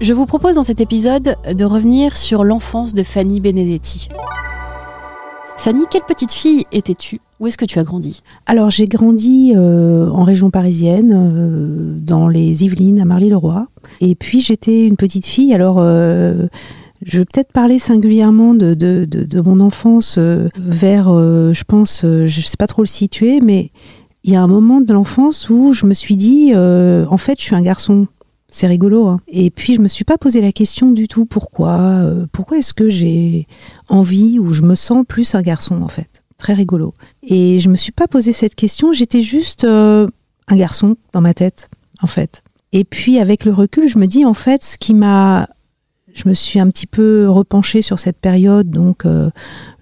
Je vous propose dans cet épisode de revenir sur l'enfance de Fanny Benedetti. Fanny, quelle petite fille étais-tu? Où est-ce que tu as grandi? Alors j'ai grandi euh, en région parisienne, euh, dans les Yvelines, à Marly-le-Roi. Et puis j'étais une petite fille, alors euh, je vais peut-être parler singulièrement de, mon enfance vers, je pense, je ne sais pas trop le situer, mais il y a un moment de l'enfance où je me suis dit, en fait je suis un garçon. C'est rigolo. Hein. Et puis je me suis pas posé la question du tout pourquoi. euh, pourquoi est-ce que j'ai envie ou je me sens plus un garçon en fait Très rigolo. Et je me suis pas posé cette question. J'étais juste euh, un garçon dans ma tête en fait. Et puis avec le recul, je me dis en fait ce qui m'a je me suis un petit peu repenchée sur cette période donc euh,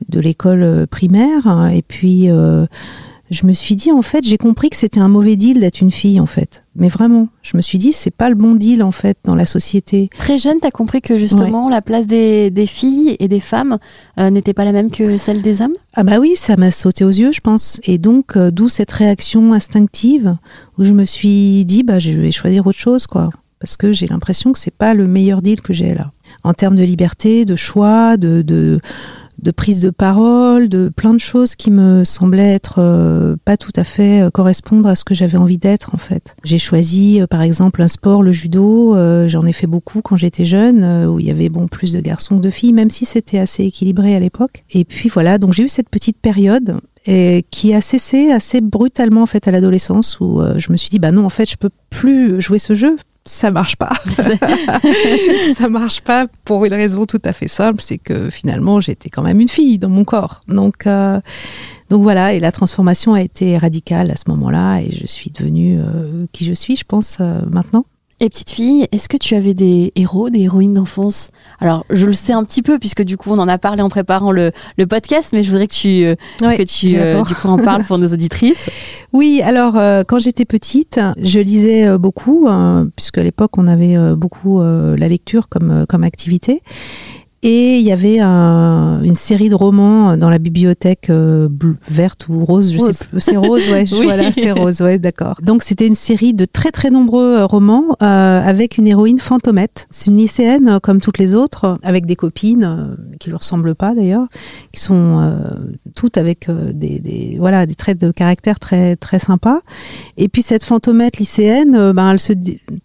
de l'école primaire hein, et puis je me suis dit en fait j'ai compris que c'était un mauvais deal d'être une fille en fait. Mais vraiment je me suis dit c'est pas le bon deal en fait dans la société. Très jeune, tu as compris que justement la place des, des filles et des femmes euh, n'était pas la même que celle des hommes? Ah bah oui ça m'a sauté aux yeux je pense. Et donc euh, d'où cette réaction instinctive où je me suis dit bah je vais choisir autre chose quoi. Parce que j'ai l'impression que c'est pas le meilleur deal que j'ai là. En termes de liberté de choix de, de de prise de parole, de plein de choses qui me semblaient être euh, pas tout à fait euh, correspondre à ce que j'avais envie d'être en fait. J'ai choisi euh, par exemple un sport, le judo, j'en ai fait beaucoup quand j'étais jeune, où il y avait bon plus de garçons que de filles, même si c'était assez équilibré à l'époque. Et puis voilà, donc j'ai eu cette petite période qui a cessé assez brutalement en fait à l'adolescence où je me suis dit bah non en fait je peux plus jouer ce jeu ça marche pas. ça marche pas pour une raison tout à fait simple, c'est que finalement j'étais quand même une fille dans mon corps. Donc euh, donc voilà, et la transformation a été radicale à ce moment-là, et je suis devenue euh, qui je suis, je pense euh, maintenant. Et petite fille, est-ce que tu avais des héros, des héroïnes d'enfance? Alors, je le sais un petit peu puisque du coup, on en a parlé en préparant le, le podcast, mais je voudrais que tu, euh, Ouais, que tu euh, du coup en parles pour nos auditrices. Oui, alors euh, quand j'étais petite, je lisais beaucoup, hein, puisque à l'époque on avait beaucoup la lecture comme, comme activité. Et il y avait un- une série de romans dans la bibliothèque euh, bleu- verte ou rose, je Rose. sais plus. C'est rose, ouais. Oui. Voilà, c'est rose, ouais, d'accord. Donc c'était une série de très très nombreux euh, romans euh, avec une héroïne fantomette. C'est une lycéenne euh, comme toutes les autres, avec des copines euh, qui lui ressemblent pas d'ailleurs, qui sont toutes avec des, des voilà des traits de caractère très très sympas. Et puis cette fantomette lycéenne, ben elle se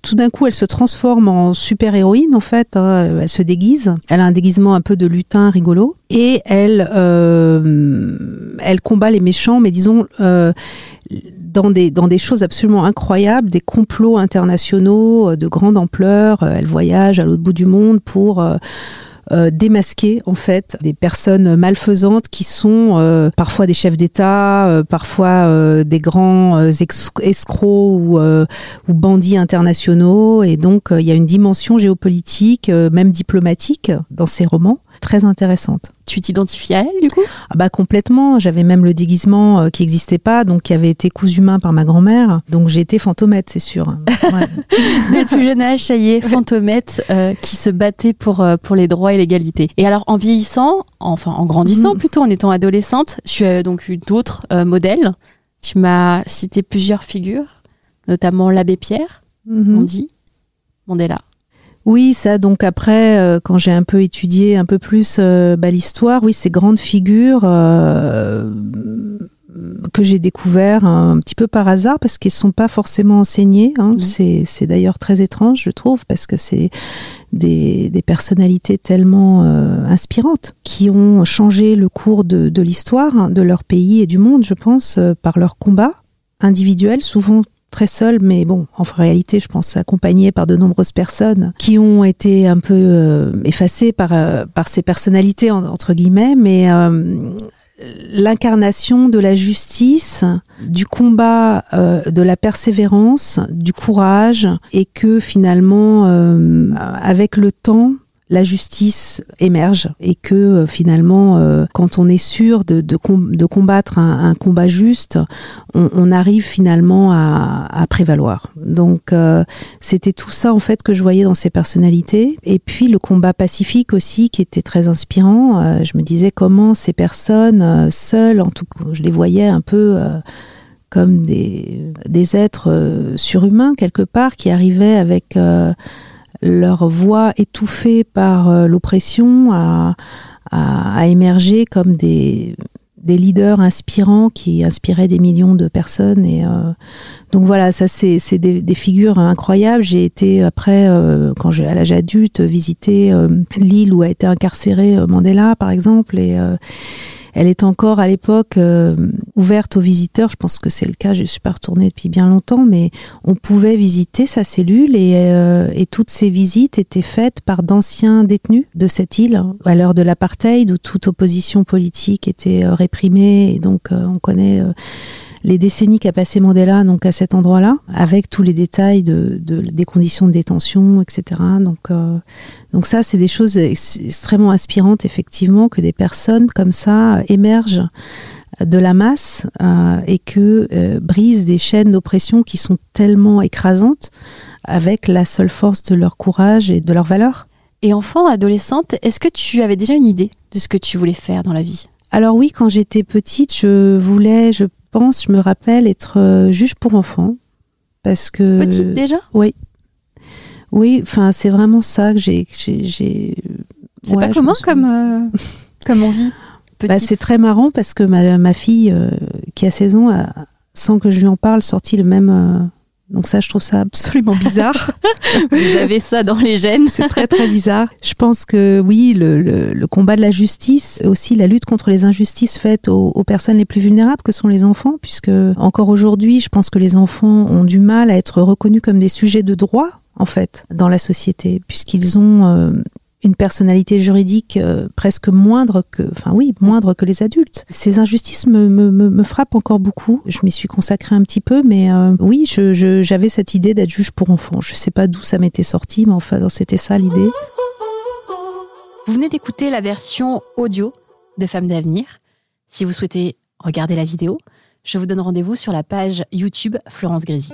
tout d'un coup elle se transforme en super héroïne en fait. hein. elle se déguise. Elle a un déguisement un peu de lutin rigolo et elle euh, elle combat les méchants, mais disons euh, dans des, dans des choses absolument incroyables, des complots internationaux euh, de grande ampleur. Elle voyage à l'autre bout du monde pour euh, démasquer en fait des personnes malfaisantes qui sont euh, parfois des chefs d'État, euh, parfois euh, des grands euh, escrocs ou, euh, ou bandits internationaux. Et donc il y a une dimension géopolitique, même diplomatique, dans ces romans, très intéressante. Tu t'identifies à elle du coup? Ah bah complètement. J'avais même le déguisement euh, qui n'existait pas, donc qui avait été cousu main par ma grand-mère. Donc j'ai été fantomette, c'est sûr. Ouais. Dès le plus jeune âge, ça y est, fantomette euh, qui se battait pour, euh, pour les droits et l'égalité. Et alors, en vieillissant, enfin en grandissant Mhm. plutôt, en étant adolescente, tu as donc eu d'autres modèles. Tu m'as cité plusieurs figures, notamment l'abbé Pierre, on dit, Mandela. Oui, ça, donc après, euh, quand j'ai un peu étudié un peu plus euh, bah, l'histoire, oui, ces grandes figures euh, que j'ai découvert un, petit peu par hasard parce qu'ils ne sont pas forcément enseignés. hein. C'est, d'ailleurs très étrange, je trouve, parce que c'est des, des personnalités tellement inspirantes qui ont changé le cours de, de l'histoire hein, de leur pays et du monde, je pense, par leur combat individuel, souvent très seul, mais bon, en réalité, je pense accompagné par de nombreuses personnes qui ont été un peu euh, effacées par, euh, par ces personnalités, en- entre guillemets, mais euh, l'incarnation de la justice, du combat, de la persévérance, du courage, et que finalement, avec le temps, la justice émerge et que euh, finalement, euh, quand on est sûr de, de, de combattre un, un, combat juste, on, on arrive finalement à, à prévaloir. Donc euh, c'était tout ça en fait que je voyais dans ces personnalités. Et puis le combat pacifique aussi qui était très inspirant. Euh, je me disais comment ces personnes euh, seules, en tout cas, je les voyais un peu comme des, des êtres surhumains quelque part qui arrivaient avec leur voix étouffée par euh, l'oppression a, a, émergé comme des, des leaders inspirants qui inspiraient des millions de personnes. Et euh, donc voilà, ça c'est des, des, figures incroyables. J'ai été après, euh, quand j'ai à l'âge adulte, visiter l'île où a été incarcéré Mandela, par exemple, et elle est encore à l'époque euh, ouverte aux visiteurs. Je pense que c'est le cas. Je suis pas retournée depuis bien longtemps, mais on pouvait visiter sa cellule et, euh, et toutes ces visites étaient faites par d'anciens détenus de cette île à l'heure de l'apartheid où toute opposition politique était euh, réprimée et donc on connaît les décennies qu'a passé Mandela donc à cet endroit-là, avec tous les détails de, de, des conditions de détention, etc. Donc, euh, donc ça, c'est des choses ex extrêmement inspirantes, effectivement, que des personnes comme ça émergent de la masse euh, et que euh, brisent des chaînes d'oppression qui sont tellement écrasantes avec la seule force de leur courage et de leur valeur. Et enfant, adolescente, est-ce que tu avais déjà une idée de ce que tu voulais faire dans la vie? Alors oui, quand j'étais petite, je voulais, je pense, je me rappelle être euh, juge pour enfants. Parce que. Petite déjà? Oui. Oui, enfin, c'est vraiment ça que j'ai. C'est ouais, pas commun comme, euh, comme envie bah, C'est très marrant parce que ma, ma fille, euh, qui a 16 ans, a, sans que je lui en parle, sorti le même. Donc ça, je trouve ça absolument bizarre. Vous avez ça dans les gènes. C'est très très bizarre. Je pense que oui, le, le, le, combat de la justice, aussi la lutte contre les injustices faites aux, aux, personnes les plus vulnérables, que sont les enfants, puisque encore aujourd'hui, je pense que les enfants ont du mal à être reconnus comme des sujets de droit en fait dans la société, puisqu'ils ont euh, une personnalité juridique euh, presque moindre que, enfin oui, moindre que les adultes. Ces injustices me, frappent encore beaucoup. Je m'y suis consacrée un petit peu, mais euh, oui, j'avais cette idée d'être juge pour enfants. Je sais pas d'où ça m'était sorti, mais enfin, c'était ça l'idée. Vous venez d'écouter la version audio de Femmes d'avenir. Si vous souhaitez regarder la vidéo, je vous donne rendez-vous sur la page YouTube Florence Grésy.